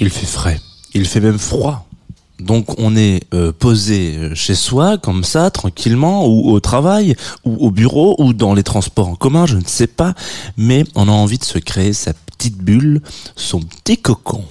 Il fait frais. Il fait même froid. Donc on est euh, posé chez soi comme ça tranquillement ou au travail ou au bureau ou dans les transports en commun, je ne sais pas, mais on a envie de se créer sa petite bulle, son petit cocon.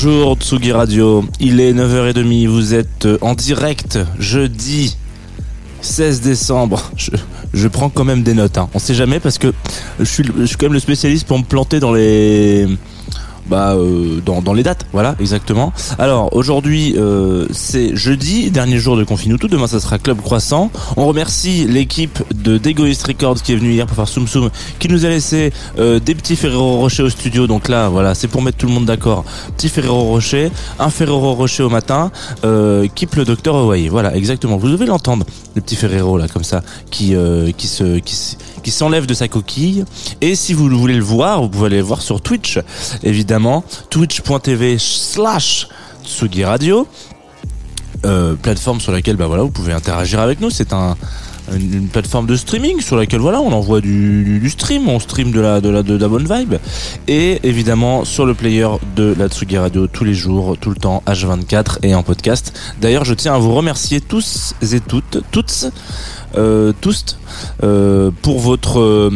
Bonjour Tsugi Radio, il est 9h30, vous êtes en direct jeudi 16 décembre. Je, prends quand même des notes, hein. on sait jamais parce que je je suis quand même le spécialiste pour me planter dans les... Bah, euh, dans, dans les dates, voilà, exactement. Alors, aujourd'hui, euh, c'est jeudi, dernier jour de Confinuto. Demain, ça sera Club Croissant. On remercie l'équipe de d'Egoist Records qui est venue hier pour faire Soum Soum, qui nous a laissé euh, des petits Ferrero Rocher au studio. Donc là, voilà, c'est pour mettre tout le monde d'accord. Petit Ferrero Rocher, un Ferrero Rocher au matin, euh, Keep le docteur Hawaii. Voilà, exactement. Vous devez l'entendre, le petit Ferrero là, comme ça, qui euh, qui se s'enlève de sa coquille. Et si vous voulez le voir, vous pouvez aller le voir sur Twitch, évidemment, twitch.tv slash Tsugi Radio, euh, plateforme sur laquelle bah vous pouvez interagir avec nous. C'est un une, plateforme de streaming sur laquelle voilà on envoie du, stream on stream de la de la de la bonne vibe. Et évidemment sur le player de la Tsugi Radio tous les jours tout le temps H24 et en podcast. D'ailleurs je tiens à vous remercier tous et toutes toutes euh, tous euh, pour votre euh,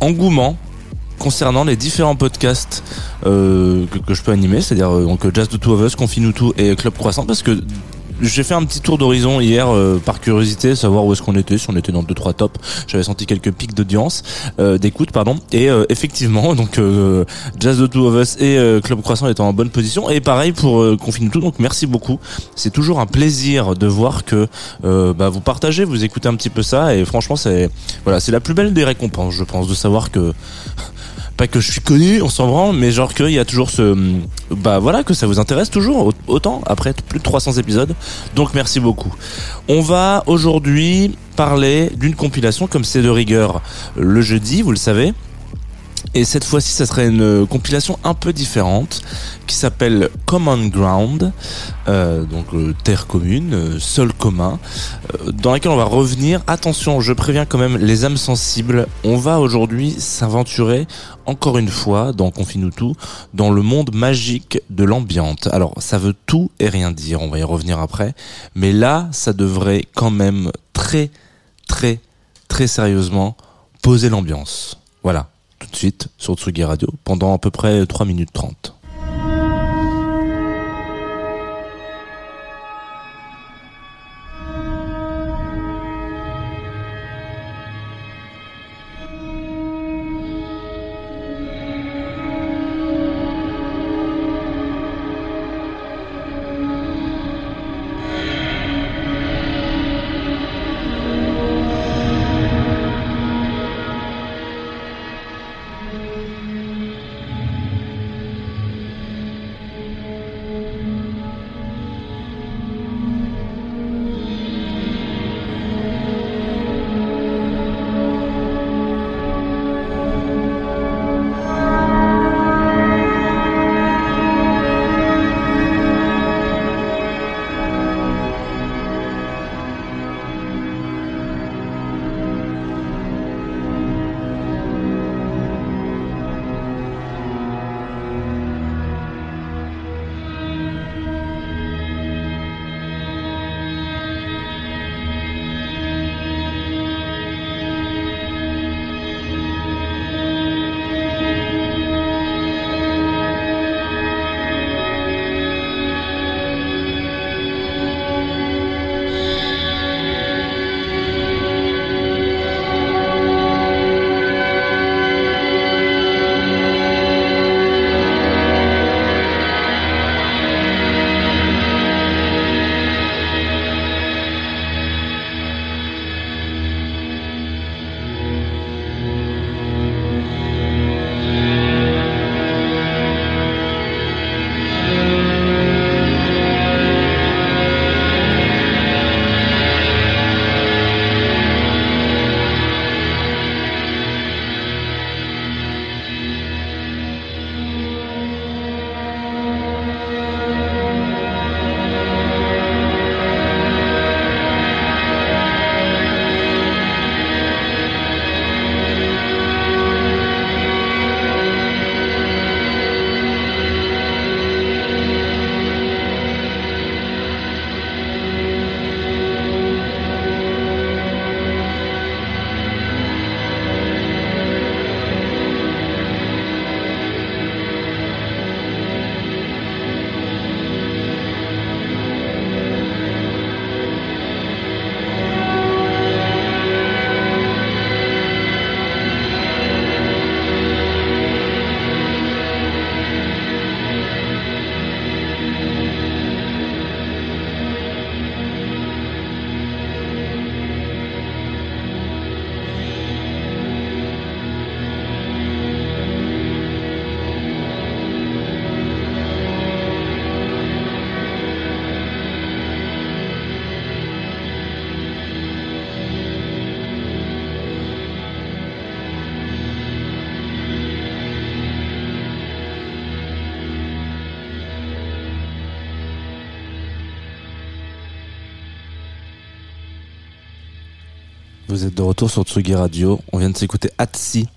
engouement concernant les différents podcasts que, je peux animer, c'est-à-dire donc Jazz the Two of Us, Confine tout et Club Croissant, parce que j'ai fait un petit tour d'horizon hier euh, par curiosité, savoir où est-ce qu'on était, si on était dans deux trois tops. J'avais senti quelques pics d'audience, euh, d'écoute pardon, et euh, effectivement donc euh, Jazz the Two of Us et euh, Club Croissant étant en bonne position. Et pareil pour euh, Confine tout, donc merci beaucoup. C'est toujours un plaisir de voir que bah, vous partagez, vous écoutez un petit peu ça, et franchement c'est voilà c'est la plus belle des récompenses, je pense, de savoir que pas que je suis connu, on s'en branle, mais genre qu'il y a toujours ce, bah voilà, que ça vous intéresse toujours au- autant après plus de 300 épisodes. Donc merci beaucoup. On va aujourd'hui parler d'une compilation comme c'est de rigueur le jeudi, vous le savez. Et cette fois-ci, ça serait une compilation un peu différente qui s'appelle Common Ground, euh, donc euh, terre commune, euh, sol commun, euh, dans laquelle on va revenir. Attention, je préviens quand même les âmes sensibles. On va aujourd'hui s'aventurer encore une fois dans Confine tout, dans le monde magique de l'ambiante. Alors, ça veut tout et rien dire. On va y revenir après, mais là, ça devrait quand même très, très, très sérieusement poser l'ambiance. Voilà tout de suite sur Tsugi Radio pendant à peu près 3 minutes 30. Vous êtes de retour sur Tsugi Radio. On vient de s'écouter Atsi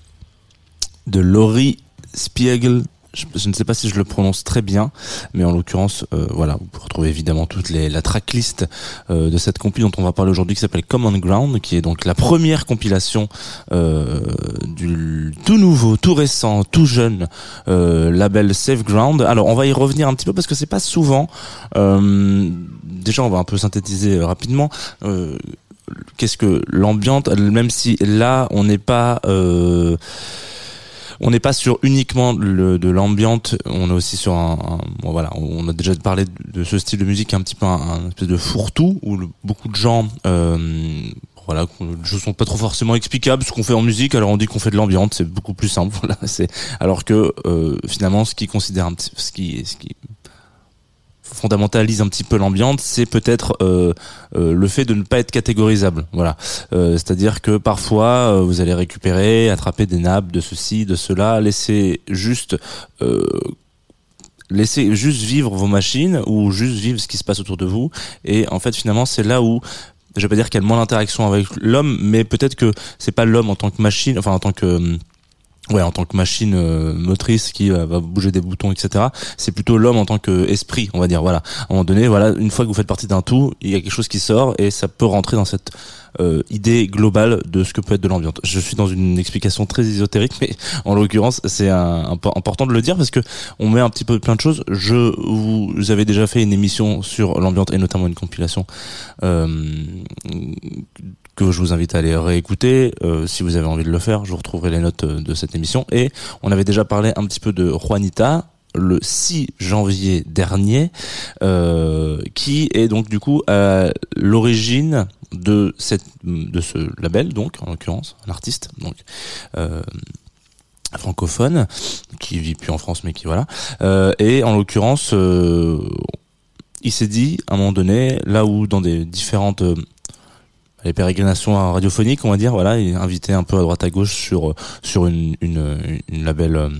de Laurie Spiegel. Je, ne sais pas si je le prononce très bien, mais en l'occurrence, euh, voilà, vous pouvez retrouver évidemment toute la tracklist euh, de cette compil dont on va parler aujourd'hui, qui s'appelle Common Ground, qui est donc la première compilation euh, du tout nouveau, tout récent, tout jeune label Safe Ground. Alors, on va y revenir un petit peu parce que c'est pas souvent. déjà, on va un peu synthétiser rapidement. Qu'est-ce que l'ambiante, même si là on n'est pas euh, on n'est pas sur uniquement de l'ambiante, on est aussi sur un, bon, voilà, on a déjà parlé de, ce style de musique un petit peu un, un espèce de fourre-tout où beaucoup de gens euh, voilà, ne sont pas trop forcément explicables ce qu'on fait en musique, alors on dit qu'on fait de l'ambiance, c'est beaucoup plus simple, voilà, c'est alors que euh, finalement ce qui considère un petit ce qui ce qui fondamentalise un petit peu l'ambiance, c'est peut-être euh, euh, le fait de ne pas être catégorisable. Voilà, Euh, c'est-à-dire que parfois euh, vous allez récupérer, attraper des nappes de ceci, de cela, laisser juste euh, laisser juste vivre vos machines ou juste vivre ce qui se passe autour de vous. Et en fait, finalement, c'est là où je vais pas dire qu'il y a moins d'interaction avec l'homme, mais peut-être que c'est pas l'homme en tant que machine, enfin en tant que hum, Ouais, en tant que machine euh, motrice qui euh, va bouger des boutons, etc. C'est plutôt l'homme en tant que esprit, on va dire. Voilà. À un moment donné, voilà, une fois que vous faites partie d'un tout, il y a quelque chose qui sort et ça peut rentrer dans cette euh, idée globale de ce que peut être de l'ambiance. Je suis dans une explication très ésotérique, mais en l'occurrence, c'est important de le dire parce que on met un petit peu plein de choses. Je vous avez déjà fait une émission sur l'ambiance et notamment une compilation euh, que je vous invite à aller réécouter euh, si vous avez envie de le faire. Je vous retrouverai les notes euh, de cette émission. Et on avait déjà parlé un petit peu de Juanita le 6 janvier dernier, euh, qui est donc du coup à l'origine de cette de ce label, donc en l'occurrence un artiste, donc euh, francophone qui vit plus en France mais qui voilà. Euh, et en l'occurrence il s'est dit à un moment donné là où dans des différentes pérégrinations radiophoniques, on va dire, voilà, il invité un peu à droite à gauche sur sur une une, une label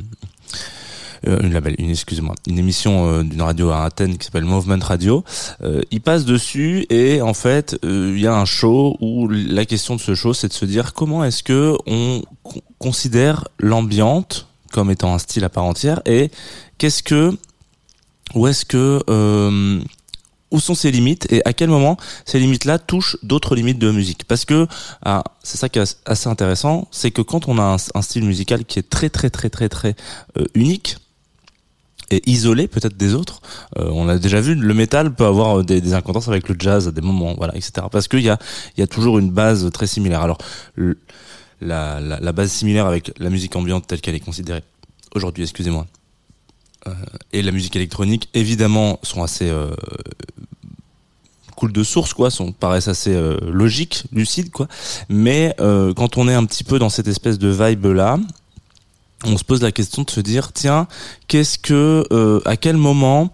une label, une excusez-moi, une émission euh, d'une radio à Athènes qui s'appelle Movement Radio. Euh, il passe dessus et en fait, euh, il y a un show où la question de ce show, c'est de se dire comment est-ce que on con- considère l'ambiante comme étant un style à part entière et qu'est-ce que où est-ce que euh, où sont ses limites et à quel moment ces limites-là touchent d'autres limites de musique Parce que ah, c'est ça qui est assez intéressant, c'est que quand on a un, un style musical qui est très très très très très euh, unique isolé peut-être des autres, euh, on a déjà vu le métal peut avoir euh, des, des avec le jazz à des moments, voilà, etc. Parce qu'il y a y a toujours une base très similaire. Alors la, la, la base similaire avec la musique ambiante telle qu'elle est considérée aujourd'hui, excusez-moi, euh, et la musique électronique, évidemment, sont assez euh, cool de source, quoi, sont paraissent assez euh, logiques, lucides, quoi. Mais euh, quand on est un petit peu dans cette espèce de vibe là, on se pose la question de se dire, tiens, qu'est-ce que, euh, à quel moment,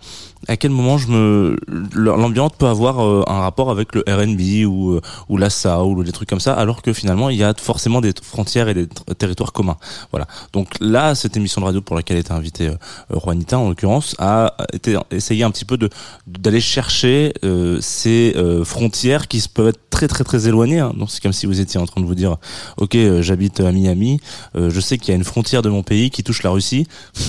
à quel moment je me, l'ambiance peut avoir euh, un rapport avec le R&B ou euh, ou la ou des trucs comme ça, alors que finalement il y a forcément des frontières et des territoires communs. Voilà. Donc là, cette émission de radio pour laquelle était invité euh, Juanita en l'occurrence a été essayé un petit peu de d'aller chercher euh, ces euh, frontières qui peuvent être très très très éloignées. hein. Donc c'est comme si vous étiez en train de vous dire, ok, j'habite à Miami, euh, je sais qu'il y a une frontière de mon pays qui touche la Russie.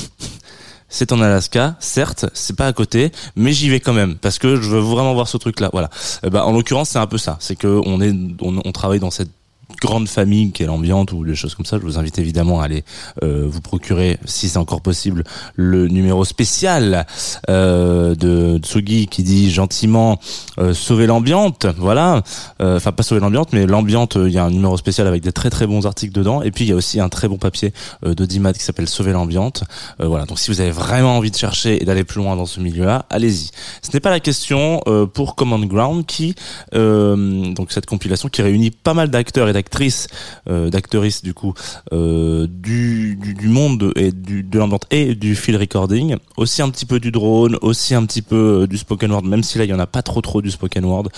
C'est en Alaska, certes, c'est pas à côté, mais j'y vais quand même parce que je veux vraiment voir ce truc-là. Voilà. Eh ben, en l'occurrence, c'est un peu ça. C'est que on est, on, on travaille dans cette grande famille qui est l'ambiance ou des choses comme ça. Je vous invite évidemment à aller euh, vous procurer, si c'est encore possible, le numéro spécial euh, de Tsugi qui dit gentiment euh, sauver l'ambiance. Voilà. Euh, Enfin, pas sauver l'ambiance, mais l'ambiance. euh, Il y a un numéro spécial avec des très très bons articles dedans. Et puis il y a aussi un très bon papier euh, de Dimat qui s'appelle Sauver l'ambiance. Euh, voilà. Donc si vous avez vraiment envie de chercher et d'aller plus loin dans ce milieu-là, allez-y. Ce n'est pas la question pour Command Ground qui donc cette compilation qui réunit pas mal d'acteurs et euh, d'actrices du coup euh, du, du monde et du de l'ambiance et du field recording, aussi un petit peu du drone, aussi un petit peu euh, du spoken word, même si là il y en a pas trop trop du spoken word.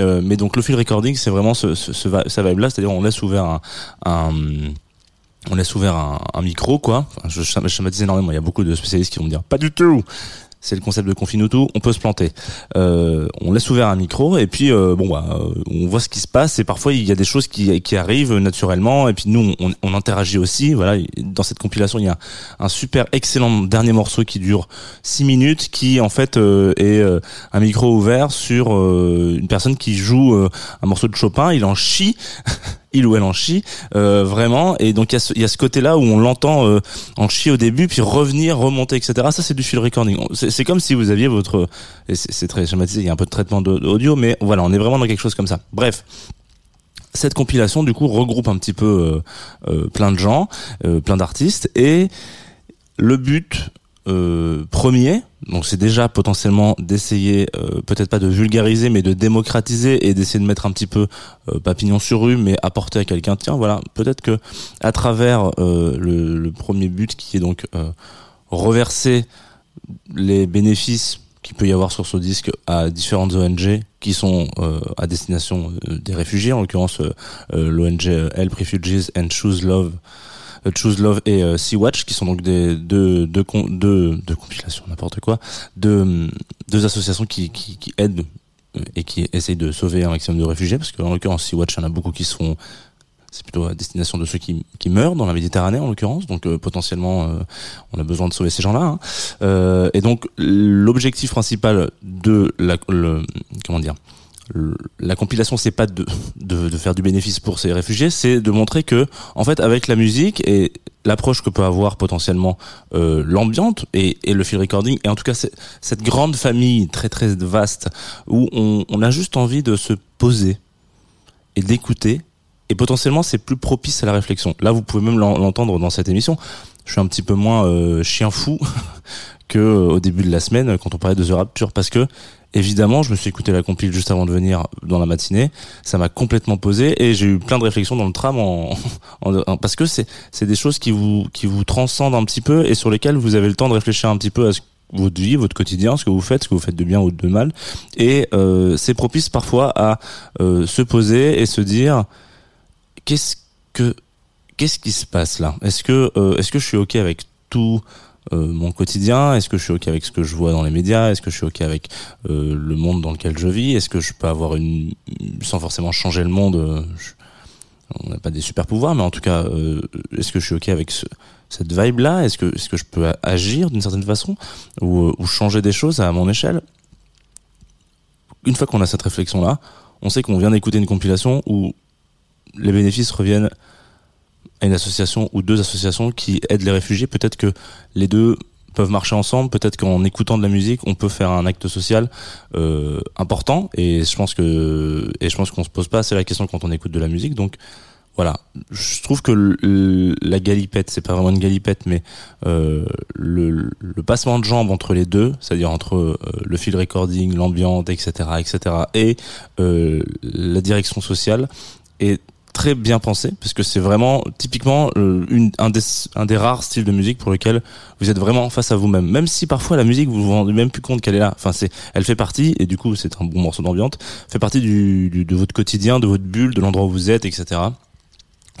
Euh, mais donc le field recording c'est vraiment ce, ce, ce vibe là, c'est-à-dire on laisse ouvert un, on laisse ouvert un, micro quoi. Je, je schématise énormément. Il y a beaucoup de spécialistes qui vont me dire pas du tout. C'est le concept de Confinutu, on peut se planter. Euh, on laisse ouvert un micro et puis euh, bon bah euh, on voit ce qui se passe et parfois il y a des choses qui, qui arrivent naturellement et puis nous on, on interagit aussi. Voilà, dans cette compilation il y a un super excellent dernier morceau qui dure 6 minutes qui en fait euh, est euh, un micro ouvert sur euh, une personne qui joue un morceau de Chopin, il en chie il ou elle en chie euh, vraiment. Et donc il y a ce, il y a ce côté là où on l'entend euh, en chie au début puis revenir remonter etc ça c'est du field recording. C'est comme si vous aviez votre c'est très schématisé il y a un peu de traitement d'audio mais voilà on est vraiment dans quelque chose comme ça. Bref. Cette compilation du coup regroupe un petit peu euh, euh, plein de gens euh, plein d'artistes. Et le but euh, premier, donc c'est déjà potentiellement d'essayer, euh, peut-être pas de vulgariser, mais de démocratiser et d'essayer de mettre un petit peu euh, papillon sur rue, mais apporter à quelqu'un, tiens, voilà, peut-être que à travers euh, le, premier but qui est donc reverser les bénéfices qu'il peut y avoir sur ce disque à différentes ONG qui sont euh, à destination des réfugiés, en l'occurrence l'ONG Help Refugees and Choose Love Choose Love et euh, Sea Watch, qui sont donc des deux deux deux, deux compilations, n'importe quoi, deux deux associations qui qui, aident euh, et qui essayent de sauver un maximum de réfugiés, parce qu'en l'occurrence Sea Watch, il y en a beaucoup qui sont c'est plutôt à destination de ceux qui, qui meurent dans la Méditerranée en l'occurrence, donc euh, potentiellement euh, on a besoin de sauver ces gens-là. hein. Euh, et donc l'objectif principal de la le, comment dire la compilation c'est pas de, de, de faire du bénéfice pour ces réfugiés, c'est de montrer que en fait avec la musique et l'approche que peut avoir potentiellement euh, l'ambiante et, et le field recording et en tout cas cette grande famille très très vaste où on, on a juste envie de se poser et d'écouter et potentiellement c'est plus propice à la réflexion. Là vous pouvez même l'en- l'entendre dans cette émission. Je suis un petit peu moins euh, chien fou que euh, au début de la semaine quand on parlait de The Rapture parce que évidemment je me suis écouté la compile juste avant de venir dans la matinée. Ça m'a complètement posé et j'ai eu plein de réflexions dans le tram en, en- parce que c'est c'est des choses qui vous qui vous transcendent un petit peu et sur lesquelles vous avez le temps de réfléchir un petit peu à ce votre vie, votre quotidien, ce que vous faites, ce que vous faites de bien ou de mal, et euh, c'est propice parfois à euh, se poser et se dire qu'est-ce que qu'est-ce qui se passe là? Est-ce que euh, est-ce que je suis ok avec tout? Mon quotidien. Est-ce que je suis ok avec ce que je vois dans les médias? Est-ce que je suis ok avec euh, le monde dans lequel je vis? Est-ce que je peux avoir une sans forcément changer le monde euh, On n'a pas des super pouvoirs, mais en tout cas, euh, est-ce que je suis ok avec ce, cette vibe là Est-ce que est-ce que je peux agir d'une certaine façon ou, euh, ou changer des choses à mon échelle? Une fois qu'on a cette réflexion là, on sait qu'on vient d'écouter une compilation où les bénéfices reviennent une association ou deux associations qui aident les réfugiés. Peut-être que les deux peuvent marcher ensemble. Peut-être qu'en écoutant de la musique, on peut faire un acte social euh, important. Et je pense que et je pense qu'on se pose pas assez la question quand on écoute de la musique. Donc voilà, je trouve que le- le- la galipette, c'est pas vraiment une galipette, mais euh, le, le passement de jambes entre les deux, c'est-à-dire entre euh, le field recording, l'ambiance, etc., etc., et euh, la direction sociale, est très bien pensé parce que c'est vraiment typiquement euh, une, un, des, rares styles de musique pour lequel vous êtes vraiment face à vous-même. Même si parfois la musique vous vous rendez même plus compte qu'elle est là. Enfin c'est, elle fait partie et du coup c'est un bon morceau d'ambiance, fait partie du- de votre quotidien, de votre bulle, de l'endroit où vous êtes, etc.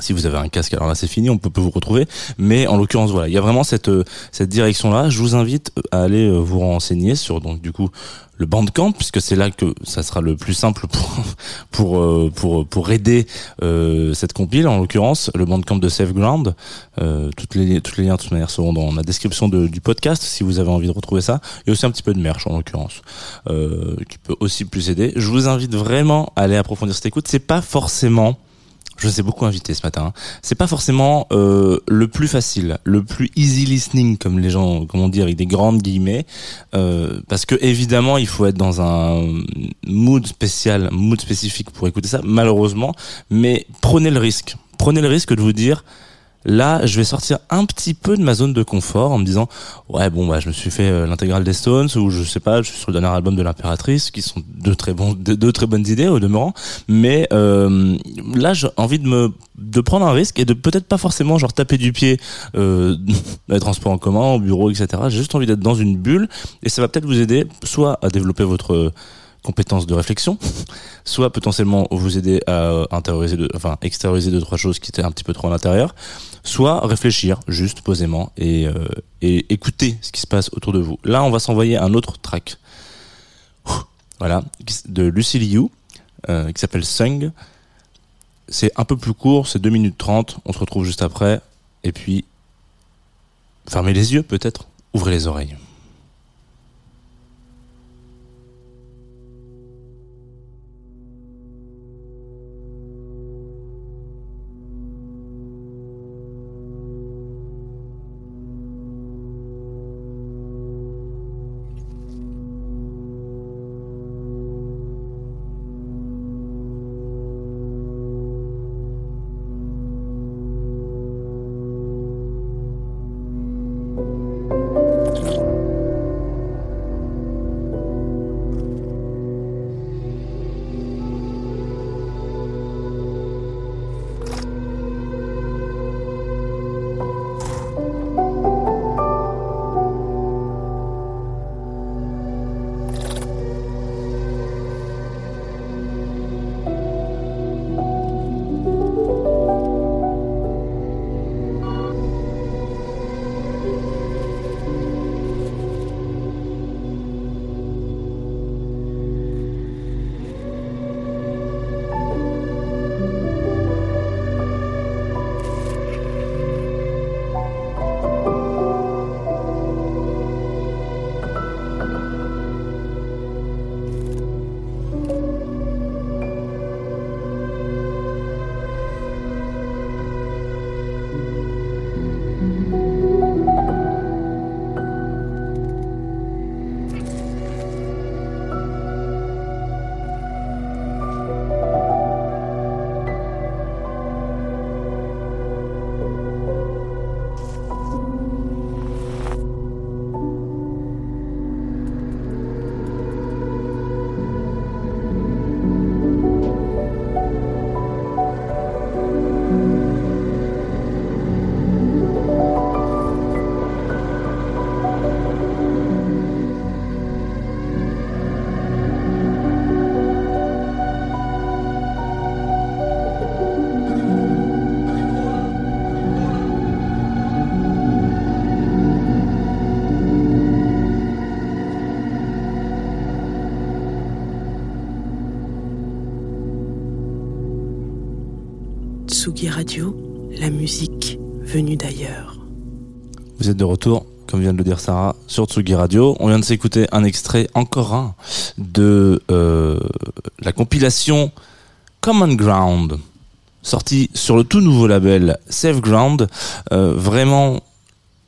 Si vous avez un casque, alors là c'est fini, on peut, vous retrouver. Mais en l'occurrence, voilà, il y a vraiment cette euh, cette direction-là. Je vous invite à aller euh, vous renseigner sur donc du coup le Bandcamp, puisque c'est là que ça sera le plus simple pour pour euh, pour pour aider euh, cette compile. En l'occurrence, le Bandcamp de Safe Ground. Euh, toutes les toutes les liens de toute manière seront dans la description de- du podcast si vous avez envie de retrouver ça. Et aussi un petit peu de merch en l'occurrence, euh, qui peut aussi plus aider. Je vous invite vraiment à aller approfondir cette écoute. C'est pas forcément je vous ai beaucoup invité ce matin. C'est pas forcément euh, le plus facile, le plus easy listening, comme les gens, comment on dit, avec des grandes guillemets, euh, parce que évidemment, il faut être dans un mood spécial, mood spécifique pour écouter ça, malheureusement. Mais prenez le risque, prenez le risque de vous dire. Là, je vais sortir un petit peu de ma zone de confort en me disant ouais bon bah je me suis fait euh, l'intégrale des Stones ou je sais pas je suis sur le dernier album de l'impératrice qui sont deux très bons deux, très bonnes idées au demeurant. Mais euh, là j'ai envie de me de prendre un risque et de peut-être pas forcément genre taper du pied euh, les transports en commun au bureau etc j'ai juste envie d'être dans une bulle et ça va peut-être vous aider soit à développer votre compétences de réflexion, soit potentiellement vous aider à intérioriser, de, enfin extérioriser deux trois choses qui étaient un petit peu trop à l'intérieur, soit réfléchir juste posément et, euh, écouter ce qui se passe autour de vous. Là, on va s'envoyer un autre track, voilà, de Lucy Liu, euh, qui s'appelle Sung. C'est un peu plus court, c'est 2 minutes 30, on se retrouve juste après, et puis fermez les yeux peut-être, ouvrez les oreilles. Radio, la musique venue d'ailleurs. Vous êtes de retour, comme vient de le dire Sarah, sur Tsugi Radio. On vient de s'écouter un extrait, encore un, de euh, la compilation Common Ground, sorti sur le tout nouveau label Safe Ground. Euh, vraiment,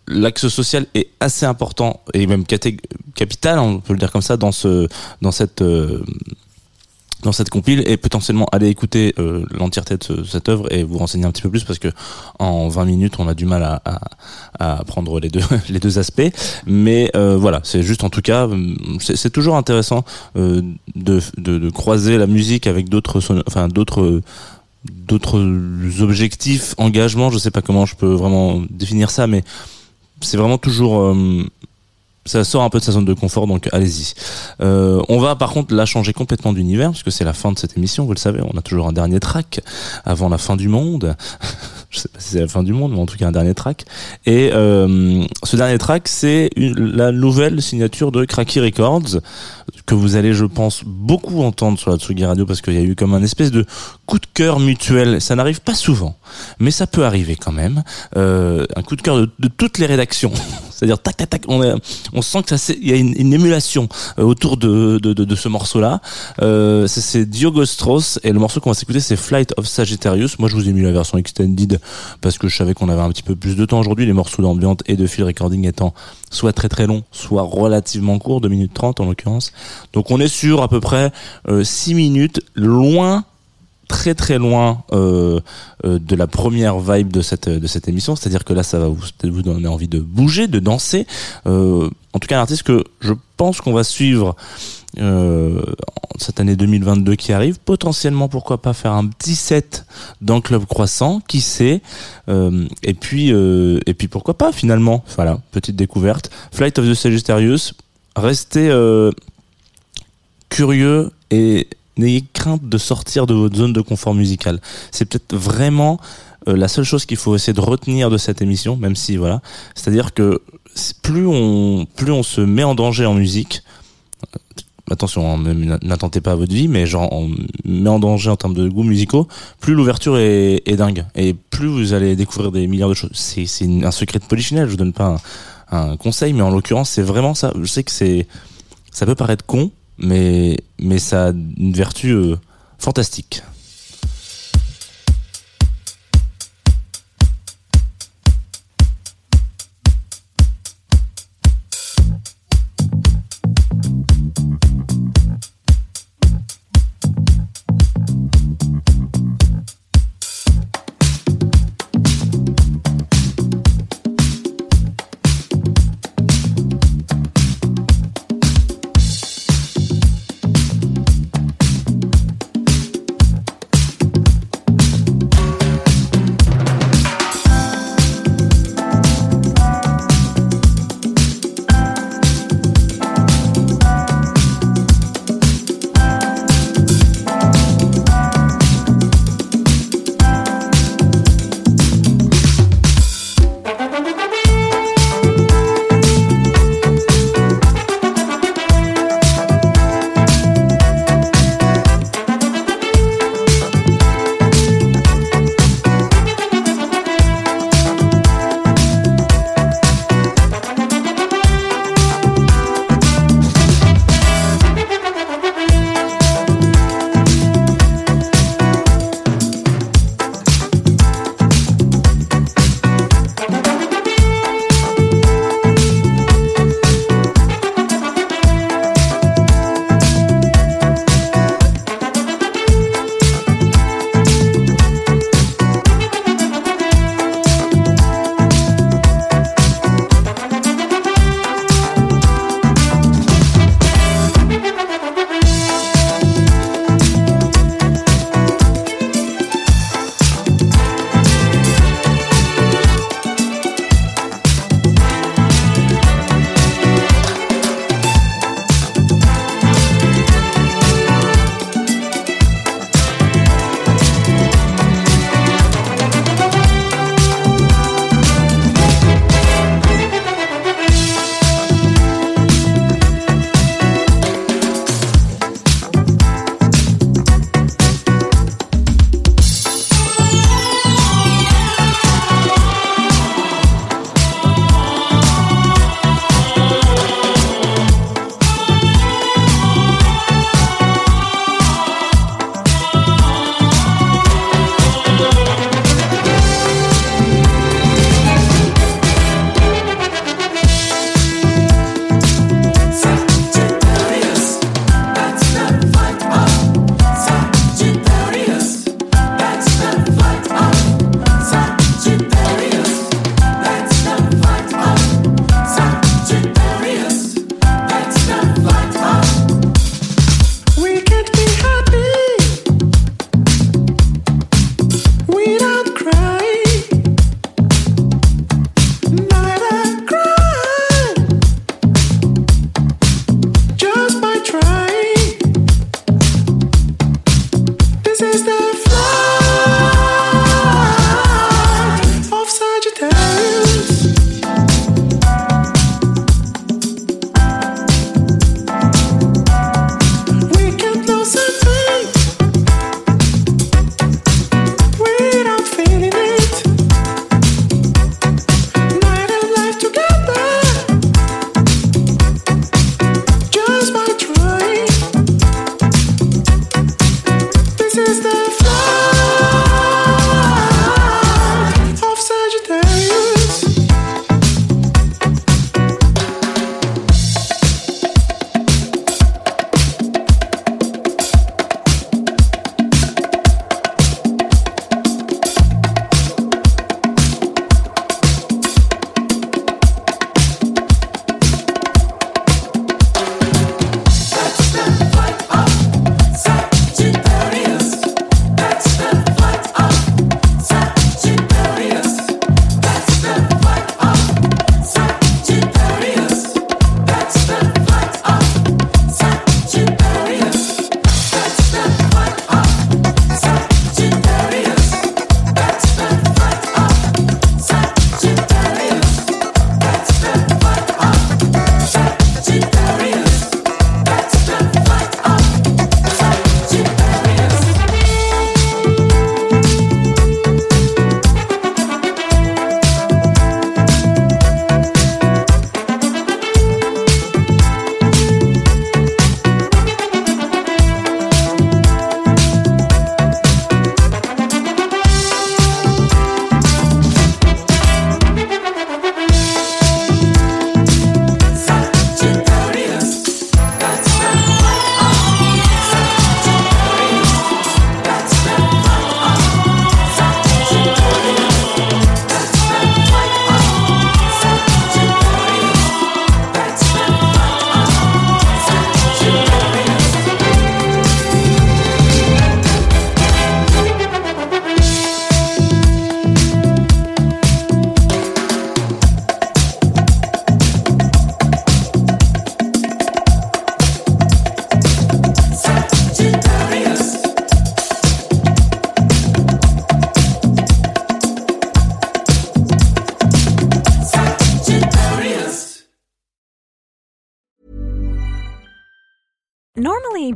l'axe social est assez important et même capital, on peut le dire comme ça, dans ce, dans cette. euh, dans cette compile et potentiellement aller écouter euh, l'entièreté de ce- cette œuvre et vous renseigner un petit peu plus parce que en 20 minutes on a du mal à, à, à prendre les deux les deux aspects. Mais euh, voilà c'est juste en tout cas hum, c'est toujours intéressant euh, de, de, de croiser la musique avec d'autres enfin d'autres d'autres objectifs engagements. Je sais pas comment je peux vraiment définir ça mais c'est vraiment toujours euh, ça sort un peu de sa zone de confort, donc allez-y. Euh, on va par contre là changer complètement d'univers, puisque c'est la fin de cette émission, vous le savez, on a toujours un dernier track avant la fin du monde. Je sais pas si c'est la fin du monde, mais en tout cas un dernier track. Et euh, ce dernier track, c'est la nouvelle signature de Cracky Records, que vous allez, je pense, beaucoup entendre sur la Tsugi Radio, parce qu'il y a eu comme un espèce de coup de cœur mutuel. Ça n'arrive pas souvent, mais ça peut arriver quand même. Euh, un coup de cœur de, toutes les rédactions. C'est-à-dire tac tac tac, on, est, on sent que ça c'est- il y a une, émulation euh, autour de, ce morceau-là. Euh, c'est Diogo Strauss et le morceau qu'on va s'écouter c'est Flight of Sagittarius. Moi je vous ai mis la version extended parce que je savais qu'on avait un petit peu plus de temps aujourd'hui. Les morceaux d'ambiance et de field recording étant soit très très longs, soit relativement courts, 2 minutes 30 en l'occurrence. Donc on est sur à peu près 6 minutes, loin très très loin euh, euh, de la première vibe de cette de cette émission. C'est-à-dire que là ça va vous donner envie de bouger de danser. Euh, en tout cas un artiste que je pense qu'on va suivre euh, cette année 2022 qui arrive. Potentiellement pourquoi pas faire un petit set dans Club Croissant qui sait. Euh, et puis euh, et puis pourquoi pas finalement. Voilà petite découverte. Flight of the Sagittarius restez euh, curieux et n'ayez crainte de sortir de votre zone de confort musical. C'est peut-être vraiment euh, la seule chose qu'il faut essayer de retenir de cette émission, même si voilà, c'est-à-dire que plus on plus on se met en danger en musique, euh, attention, hein, n'attentez pas à votre vie, mais genre on met en danger en termes de goûts musicaux, plus l'ouverture est, est, dingue et plus vous allez découvrir des milliards de choses. C'est un secret de polichinelle, je vous donne pas un, un conseil, mais en l'occurrence c'est vraiment ça. Je sais que c'est ça peut paraître con, mais mais ça a une vertu euh, fantastique.